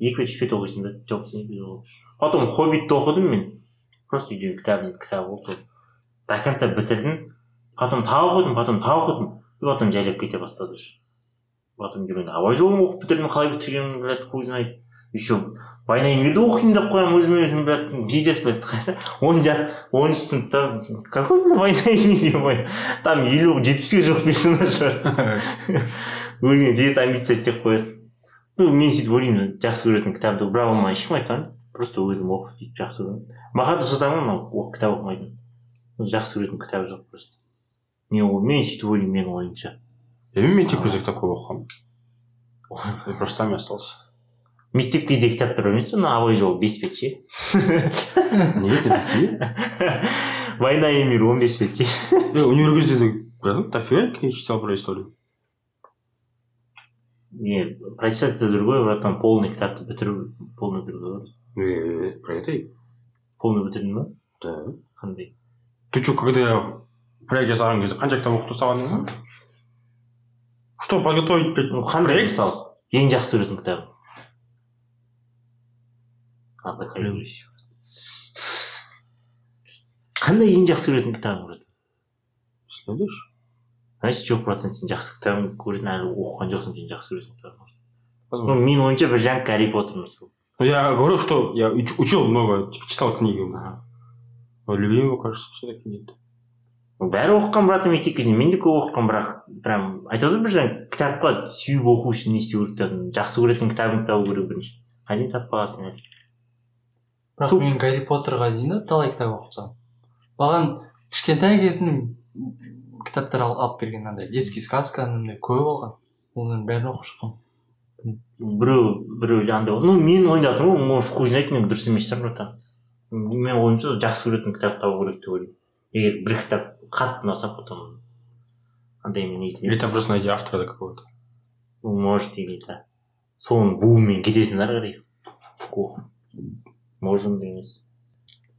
Екі бет үш бет оқисың да жоқ потом хоббитті оқыдым мен. Просто үйден кітабын кітап оқып до конца бітірдім. Потом тағы оқыдым потом тағы оқыдым. И потом жайлап кете бастады уже. Потом жүргенде абай жолын оқып бітірдім қалай бітіргенімді блядь хуй знает. Еще война оқимын деп қоямын өзіме өзім блядь пиздец блядь он оныншы сыныпта какой война там елу жетпіске жуық персонаж бар өзіңе пиздец амбиция істеп қоясың ну мен сөйтіп ойлаймын жақсы көретін кітапты бірақ оны ешкім айтпаған просто өзім оқып сөйтіп жақсы көремін да содан мынау кітап оқымайтын жақсы көретін кітап жоқ просто. Мен мен сөйтіп ойлаймын менің ойымша мен мектеп кезек такой оқығанмын. Я просто остался. Мектеп кезде кітаптар емес пе? Мына абай жолы бес бет ше война и мир он бес бет ше универ кезінде братан дофига книг читал про историю. не прочитать это другое братан полный кітапты бітіру полный другое Э, Про это? Полный бітірдің ба Да. қандай Ты что, когда проект жасаған кезде қанша кітап оқып тастаған едің Что подготовить, блядь, ну қандай мысалы ең жақсы көретін кітабың қандай ең жақсы көретін кітабың брат Следуешь? значит жоқ братан сен жақсы кітабын көретін әлі оқыған жоқсың сен жақсы көретін кітабың ну менің ойымша бір жаңа гарри поттер мысалы я говорю, что я уч- учил много, читал книги. Но любимого, кажется, все-таки нет. Ну, бәрі оқыған братан мектеп кезінде мен де көп оқығанмын бірақ прям айтады ғой бір жаңа кітапқа сүйіп оқу үшін не істеу керек жақсы көретін кітабыңды табу керек бірінші. Қаласың әлі? Бірақ Туп. мен гарри поттерға дейін да талай кітап оқысам маған кішкентай кезімнен кітаптар ал- алып берген андай детский сказка анандай көп алған оның бәрін оқып шыққанмын біреу біреу андай ну мен ойнадым ғой может хуй знает мен дұрыс емес шығар братан менің ойымша жақсы көретін кітап табу керек деп ойлаймын. Егер бір кітап қатты ұнаса потом андай Или там просто найди автора да какого-то. Ну, может или да. Соның буымен кетесің ары қарай. Можем да емес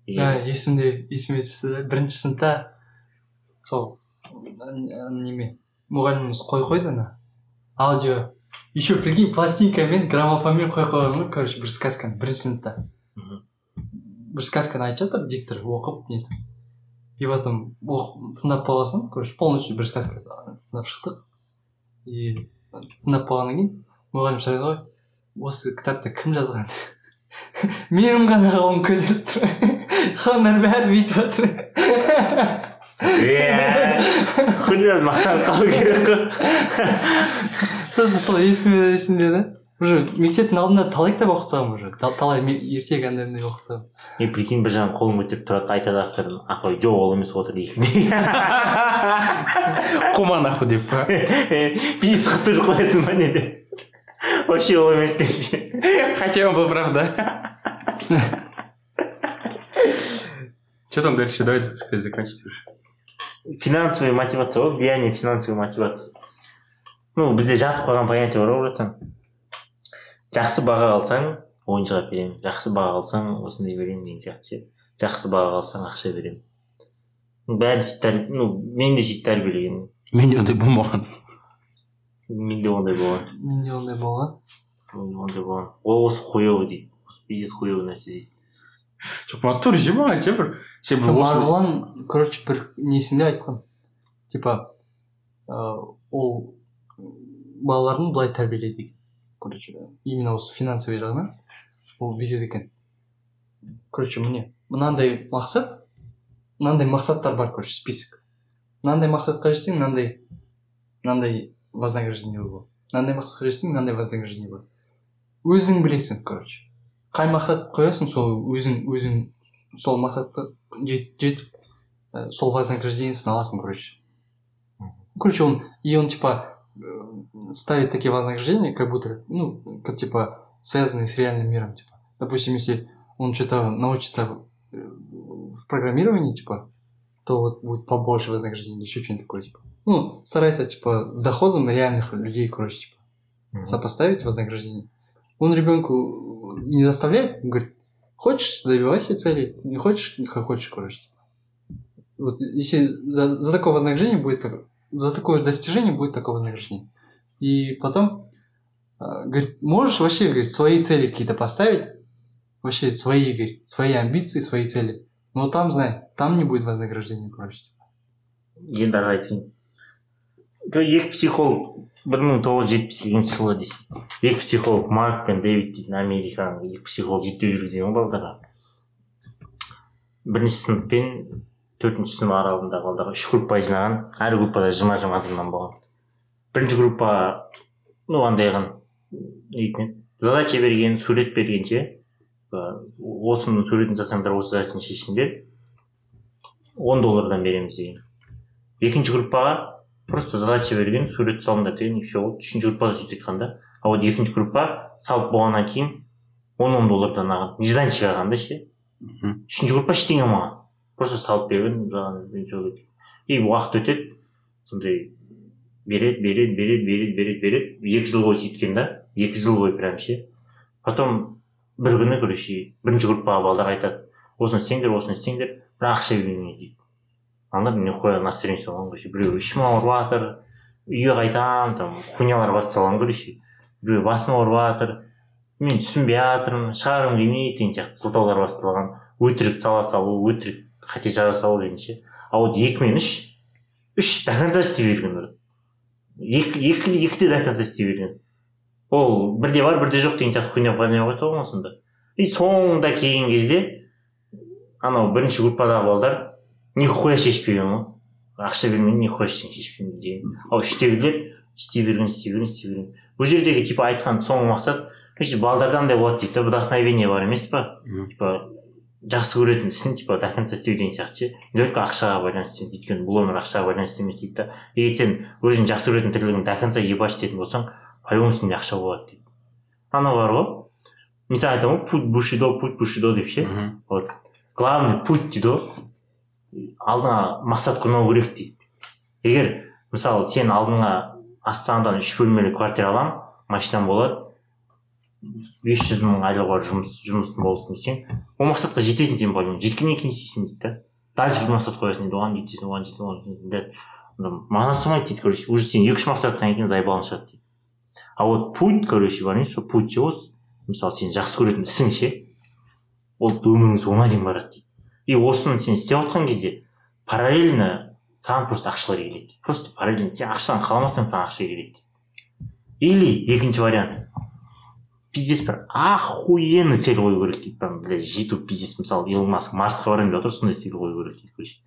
ә, есімде есіме түсті да, бірінші сыныпта сол неме мұғаліміміз қойып қойды ана аудио. Еще прикинь пластинкамен граммофонмен қойып қойған ғой короче бір сказканы бірінші сыныпта бір сказканы айтып жатыр диктор оқып нетіп и потом тыңдап болған соң короче полностью бір сказка тыңдап шықтық. И тыңдап болғаннан кейін мұғалім сұрайды ғой осы кітапты кім жазған? Менің ғана ғылым көтеріп тұр қалғандар бәрі бүйтіп жатыр иә мақтанып қалу керек қой просто сол есіме есімде да уже мектептің алдында талай кітап оқып тастағанмын уже та- талай ертегі әндерін оқып тастағанмын и прикинь бір жағынан қолын көтеріп тұрады айтады автор апай жоқ ол емес отыр дейді қума нахуй деп па қылып қоясың ба не деп вообще ол емес деп ше хотя бы правда что там дальше? Давайте скорее заканчивать уже. Финансовая мотивация ғой влияние финансовой мотивации ну бізде жатып қалған понятие бар ғой братан жақсы баға алсаң ойыншық беремін жақсы баға алсаң осындай беремін деген сияқты ше жақсы баға алсаң ақша беремін Ну, бәрін сөйтіп ну мен де сөйтіп тәрбиелеген менде ондай болмаған менде ондай болған менде ондай болған ондай болған ол осы хуевый дейді пиздец хуевый нәрсе дейді жоқ в натуре ше маған ше бір марғұлан короче бір несінде айтқан типа ыыы ол балаларын былай тәрбиелейді екен короче именно осы финансовый жағынан ол бүйтеді екен короче міне мынандай мақсат мынандай мақсаттар бар короче список мынандай мақсатқа жетсең мынандай мынандай вознаграждение болады мынандай мақсатқа жетсең мынандай вознаграждение болады өзің білесің короче қай мақсат қоясың сол өзің өзің сол мақсатқа жет- жетіп ә, сол вознаграждениесін аласың короче короче он и он типа э, ставит такие вознаграждения как будто ну как типа связанные с реальным миром типа допустим если он что-то научится э, в программировании типа то вот будет побольше вознаграждения или еще что-нибудь такое типа ну старается типа с доходом реальных людей короче типа сопоставить вознаграждение. он ребенку не заставляет, он говорит, хочешь, добивайся цели, не хочешь, как хочешь, короче. Вот если за, за такое вознаграждение будет за такое достижение будет такое вознаграждение. И потом а, говорит, можешь вообще, говорит, свои цели какие-то поставить, вообще свои, говорит, свои амбиции, свои цели. Но там, знай, там не будет вознаграждения, короче. енді ары айтайын екі психолог бір мың тоғыз жүз жетпіс сегізінші жылы десей екі психолог марк пен дэвид дейтін американың екі психолог зерттеу жүргізген ғой балдарға бірінші сынып пен төртінші сынып аралығындағы балдарға үш группаға жинаған әр группада жиырма жиырма адамнан болған. Бірінші группа ну андай қылған задача берген сурет бергенше осының суретін жасаңдар осы задачаны шешіңдер. Он доллардан береміз деген. Екінші группаға просто задача берген сурет салыңдар деген и все болды үшінші группада сөйтіп айтқан да. А вот екінші группа салып болғаннан кейін он он доллардан алған нежданчик алған да ше. Үшінші группа ештеңе алмаған. Просто салып берген и уақыт өтеді сондай береді береді береді береді береді береді. Екі жыл бойы сөйткен да екі жыл бойы прям ше. Потом бір күні короче бірінші группаға балдар айтады. Осыны істеңдер осыны істеңдер. Бірақ ақша бермейміз дейді анда нихуя настроение болған короче біреу ішім ауырып жатыр үйге қайтамын там хуйнялар басталған короче біреу басым ауырып жатыр мен түсінбей жатырмын шығарғым келмейді деген сияқты сылтаулар басталған өтірік сала салу өтірік қате жаза салу деген ше. А вот екі мен үш үш до конца істей берген екі екі екі де до конца істей берген. Ол бірде бар бірде жоқ деген сияқты хуйня қойды ғой сонда. И соңында келген кезде анау бірінші группадағы балдар нихуя шешпеген ғой ақша бермей нихуя ештеңе шешпеген деген ал үштегілер істей берген істей берген істей берген бұл жердегі типа айтқан соңғы мақсат короче балдарда андай болады дейді да вдохновение бар емес па типа жақсы көретін ісін типа до конца істеу деген сияқты ше. Не только ақшаға байланысты өйткені бұл өмір ақшаға байланысты емес дейді да. Егер сен өзің жақсы көретін тірлігіңді до конца ебашь ететін болсаң по любому сенде ақша болады дейді. Анау бар ғой. Мысалы айтамын ғой путь бушидо путь бушидо деп ше. Вот. Главный путь дейді ғой. Алдыңа мақсат қоймау керек дейді. Егер мысалы сен алдыңа астанадан үш бөлмелі квартира аламын машинам болады бес жүз мың айлығы бар жұмыс жұмысым болсын десең ол мақсатқа жетесің сен по жеткеннен кейін істейсің дейді да. Дальше бір мақсат қоясың дейді оған жетесің оған жетесің оған жетесің мағынасы болмайды дейді короче. Уже сен екі үш мақсаттан кейін заебалың шығады дейді. А вот путь короче бар емес пе? Путь ше осы. Мысалы сен жақсы көретін ісің ше ол өміріңнің соңына дейін барады дейді. И осыны сен істеп жатқан кезде параллельно саған просто ақшалар келеді. Просто параллельно сен ақшаны қаламасаң саған ақша келеді. Или екінші вариант. Пиздец бір охуенный цель қою керек дейді. Прям блядь жету пиздец мысалы илон маск марсқа барайын деп отыр сондай цель қою керек дейді короче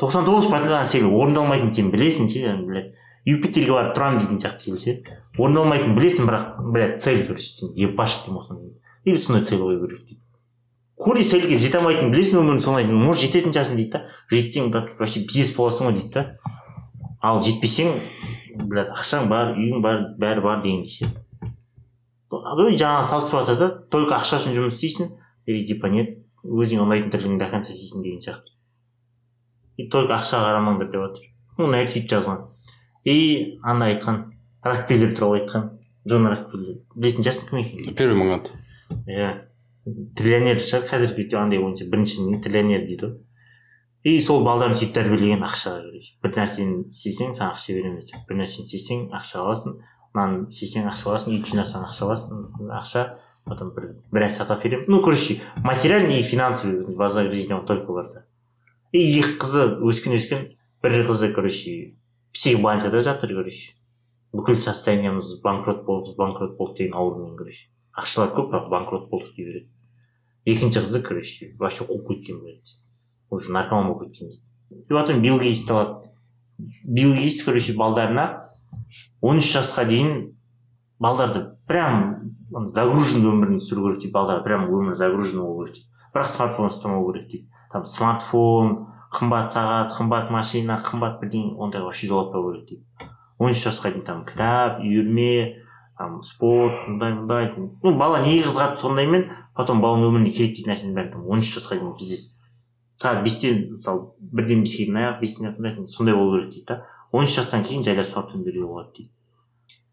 тоқсан тоғыз процент цель орындалмайтынын сен білесің ше блядь юпитерге барып тұрамын дейтін сияқты цель ше орындалмайтынын білесің бірақ блядь цель короче сен ебашь деймін осыны или сондай цель қою керек дейді. Хули цельге жете алмайтынын білесің өмірің солай может жететін шығарсың дейді да. Жетсең вообще пиздец боласың ғой дейді да. Ал жетпесең блядь ақшаң бар үйің бар бәрі бар дегендей ше ой жаңағы салыстырып жатыр да только ақша үшін жұмыс істейсің или типа нет өзіңе ұнайтын тірлігіңді до конца істейсің деген сияқты. И только ақшаға қарамаңдар деп жатыр ну мына жерде сөйтіп жазған. И ана айтқан рокфеллер туралы айтқан джон рокфеллер. Білетін шығарсың кім екенін первый магнат иә. Триллионер шығар қазіргі андай бойынша бірінші не триллионер дейді ғой. И сол балдарын сөйтіп тәрбиелеген короче бір нәрсені істесең саған ақша береміз. Деп бір нәрсені істесең ақша аласың. Мынаны істесең ақша аласың. Үй жинасаң ақша аласың. Ақша потом бір біраз сатып беремін ну короче материальный и финансовый вознаграждение только оларда. И екі қызы өскен өскен бір қызы короче психбольницада жатыр короче. Бүкіл состояниеміз банкрот болдық банкрот болдық деген аурумен короче. Ақшалар көп бірақ банкрот болдық дей береді. Екінші қызды короче вообще қуып кеткен блядь уже наркоман болып кеткен дейді. И потом билл гейтсті алады. Билл гейтс короче балдарына он үш жасқа дейін балдарды прям загруженный өмірін сүру керек дейді. Балдар прям өмір загруженный болу керек дейді. Бірақ смартфон ұстамау керек дейді. Там смартфон қымбат сағат қымбат машина қымбат бірдеңе ондайға вообще жолатпау керек дейді. он үш жасқа дейін там кітап үйірме там спорт мындай мындай ну бала неге қызығады сондаймен потом баланың өміріне керек дейтін нәрсенің бәрін там он үш жасқа дейін пиздец сағат бестен мысалы бірден беске дейін аяқ бестен аяқ сондай болу керек дейді да. он үш жастан кейін жайлап смартфон беруге болады дейді.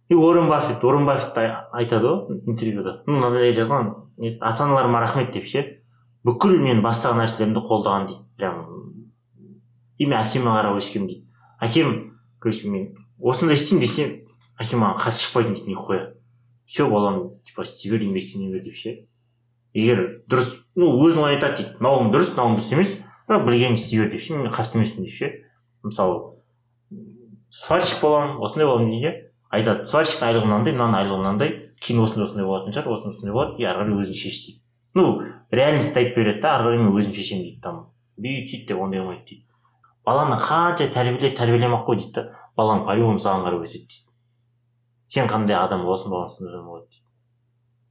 И уоррен баффет уоррен баффет айтады ғой интервьюда. Ну мынандай жазған ата аналарыма рахмет деп ше. Бүкіл мен бастаған нәрселерімді қолдаған дейді. Прям и мен әкеме қарап өскенмін дейді. Әкем короче мен осындай істеймін десем әкем маған қарсы шықпайтын дейді нихуя. Все балам типа істей бер еңбектене бер деп ше егер дұрыс ну өзің айтады дейді. Мынауың дұрыс мынауың дұрыс емес. Бірақ білгеніңді істей бер деп ше мен қарсы емеспін деп ше мысалы сварщик боламын осындай боламын дейді айтады сварщиктің айлығы мынандай мынаның айлығы мынандай кейін осындай осындай болатын шығар осындай осындай болады и ары қарай өзің шеш дейді. Ну реальностьті айтып береді да ары қарай мен өзім шешемін дейді там. Бүйт сөйт деп ондай болмайды дейді. Баланы қанша тәрбиелеп тәрбиелемей ақ қой дейді да. Балаң по любому саған қарап өседі дейді. Сен қандай адам боласың балаң сондай болады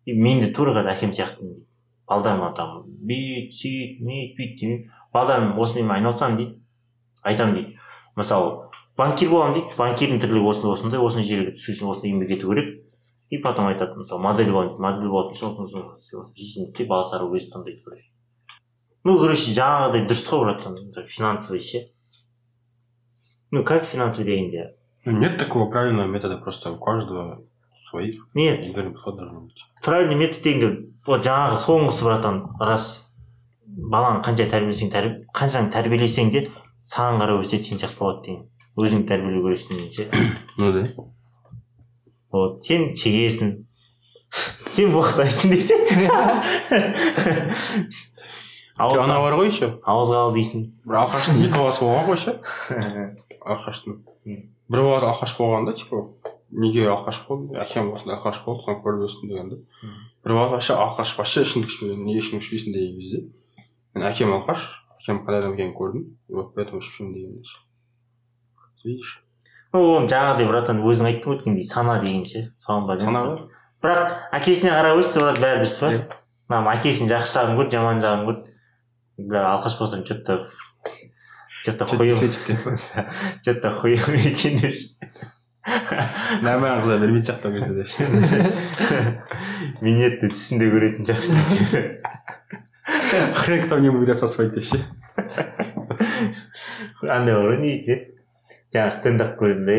дейді мен де тура қазір әкем сияқтымын дейді балдарыма там бүйт сөйт мүйт бүйт демеймін балдарым осындаймен айналысамын дейді. Айтамын дейді. Мысалы банкир боламын дейді. Банкирдің тірлігі осындай осындай осындай жерге түсу үшін осындай еңбек ету керек. И потом айтады мысалы модель боламын дейді. Модель болатын үшін дейді баласы ары өзі таңдайды короче ну короче жаңағыдай дұрыс қой братан финансовый ше. Ну как финансовый дегенде нет такого правильного метода просто у каждого своих нет. индивидуальный подход должен быть. Правильный метод дегенде вот жаңағы соңғысы братан рас баланы қанша тәрбиелесең қаншаны тәрбиелесең де саған қарап өседі сен сияқты болады деген. Өзіңді тәрбиелеу керексің деген ше ну да. Вот сен шегесің. Сен боқтайсың десең ана бар ғой еще ауызға ал дейсің. Бір алқаштың екі баласы болған ғой ше? Алқаштың бір баласы алқаш болған да типа неге алқаш болды әкем осындай алқаш болды соны көріп өстім деген да бір бала вообще алқаш вообще ішімдік ішпеген неге ішімдік ішпейсің деген кезде мен әкем алқаш әкем қандай адам екенін көрдім вот поэтому ішпеймін деген видишь ну оны жаңағыдай братан өзің айттың ғой өткенде сана деген ше соған байланысты бірақ әкесіне қарап өссе брат бәрі дұрыс па мына әкесінің жақсы жағын көрді жаман жағын көрді бля алқаш болсам че то че то хуем че то хуем екен нормально құдай бермейтін сияқты ол кезде деп минетті түсінде көретін жақсы хрен кто мне будет отсосать деп ше андай бар ғой не дейді жаңағы стендап көрдім да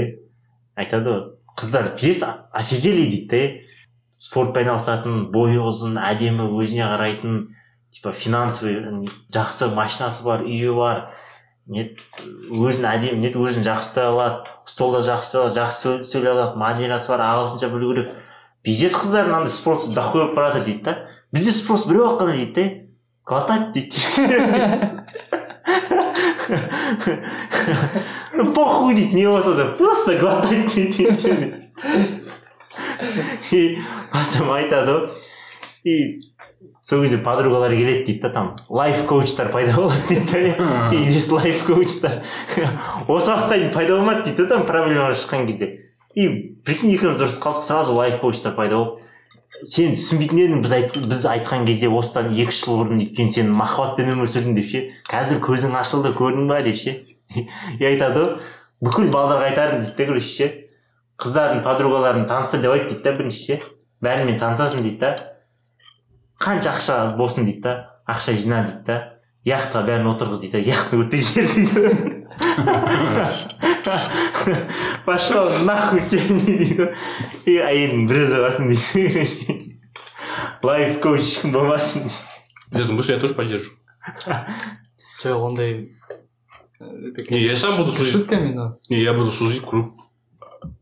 айтады ғой қыздар пиздец офигели дейді да спортпен айналысатын бойы ұзын әдемі өзіне қарайтын типа финансовый жақсы машинасы бар үйі бар не өзін әдемі не өзін жақсы ұстай алады. Столда жақсы жақсы сөйлей алады манерасы бар ағылшынша білу керек. Пиздец қыздар мынандай спрос дохуй болып бара дейді да. Бізде спрос біреу ақ қана дейді да глотать дейді похуй дейді не болса да просто глотать дейді и потом айтады ғой и сол кезде подругалар келеді дейді да там лайф коучтар пайда болады дейді да и здесь лайф коучтар осы уақытқа дейін пайда болмады дейді да там проблемалар шыққан кезде и прикинь екеуміз ұрысып қалдық сразу лайф коучтар пайда болды сен түсінбейтін едің біз, айт, біз айтқан кезде осыдан екі үш жыл бұрын өйткені сен махаббатпен өмір сүрдің деп ше қазір көзің ашылды көрдің ба деп ше и айтады ғой бүкіл балдарға айтарым дейді да короче ше қыздардың подругаларын таныстыр деп айт дейді да бірінші ше бәрімен танысасың дейді да қанша ақша болсын дейді да ақша жина дейді да яхтаға бәрін отырғыз дейді да яхтты өртеп жібер дейді пошел нахуй сен дейді и әйелдің біреу қалсын дейді короче лайф коуч ешкім болмасын мысль я тоже поддерживаю. жоқ ондай э, Не, я сам буду судить. шутками но Не, я буду сузить круг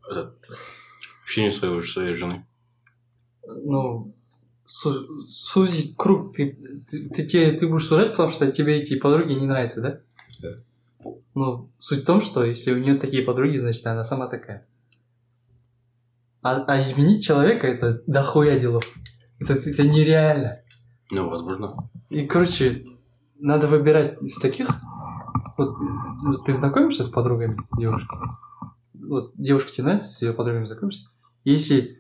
этот, общения своего, своей жены. ну, су- сузить круг, ты, ты, ты, те- ты будешь сужать, потому что тебе эти подруги не нравятся, да? Да. Ну, суть в том, что если у нее такие подруги, значит, она сама такая. А, а изменить человека это дохуя делов. Это, это нереально. Ну, возможно. И, короче, надо выбирать из таких. Вот ты знакомишься с подругами девушки? Вот девушка тебе нравится, с ее подругами знакомишься? Если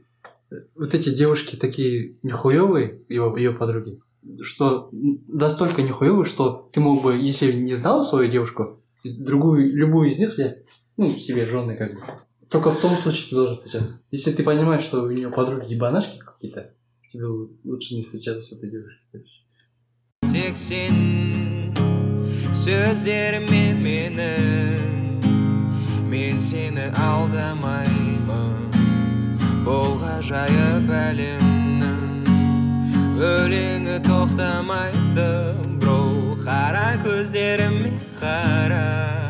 вот эти девушки такие нехуевые, ее, ее подруги, что настолько нехуевые, что ты мог бы, если не знал свою девушку, другую, любую из них взять, ну, себе жены как бы. Только в том случае ты должен встречаться. Если ты понимаешь, что у нее подруги ебанашки какие-то, тебе лучше не встречаться с этой девушкой. короче. тек сен сөздеріме менің мен сені алдамаймын бұл ғажайып әлемнің. Өлеңі тоқтамайды бро қара көздеріме қара.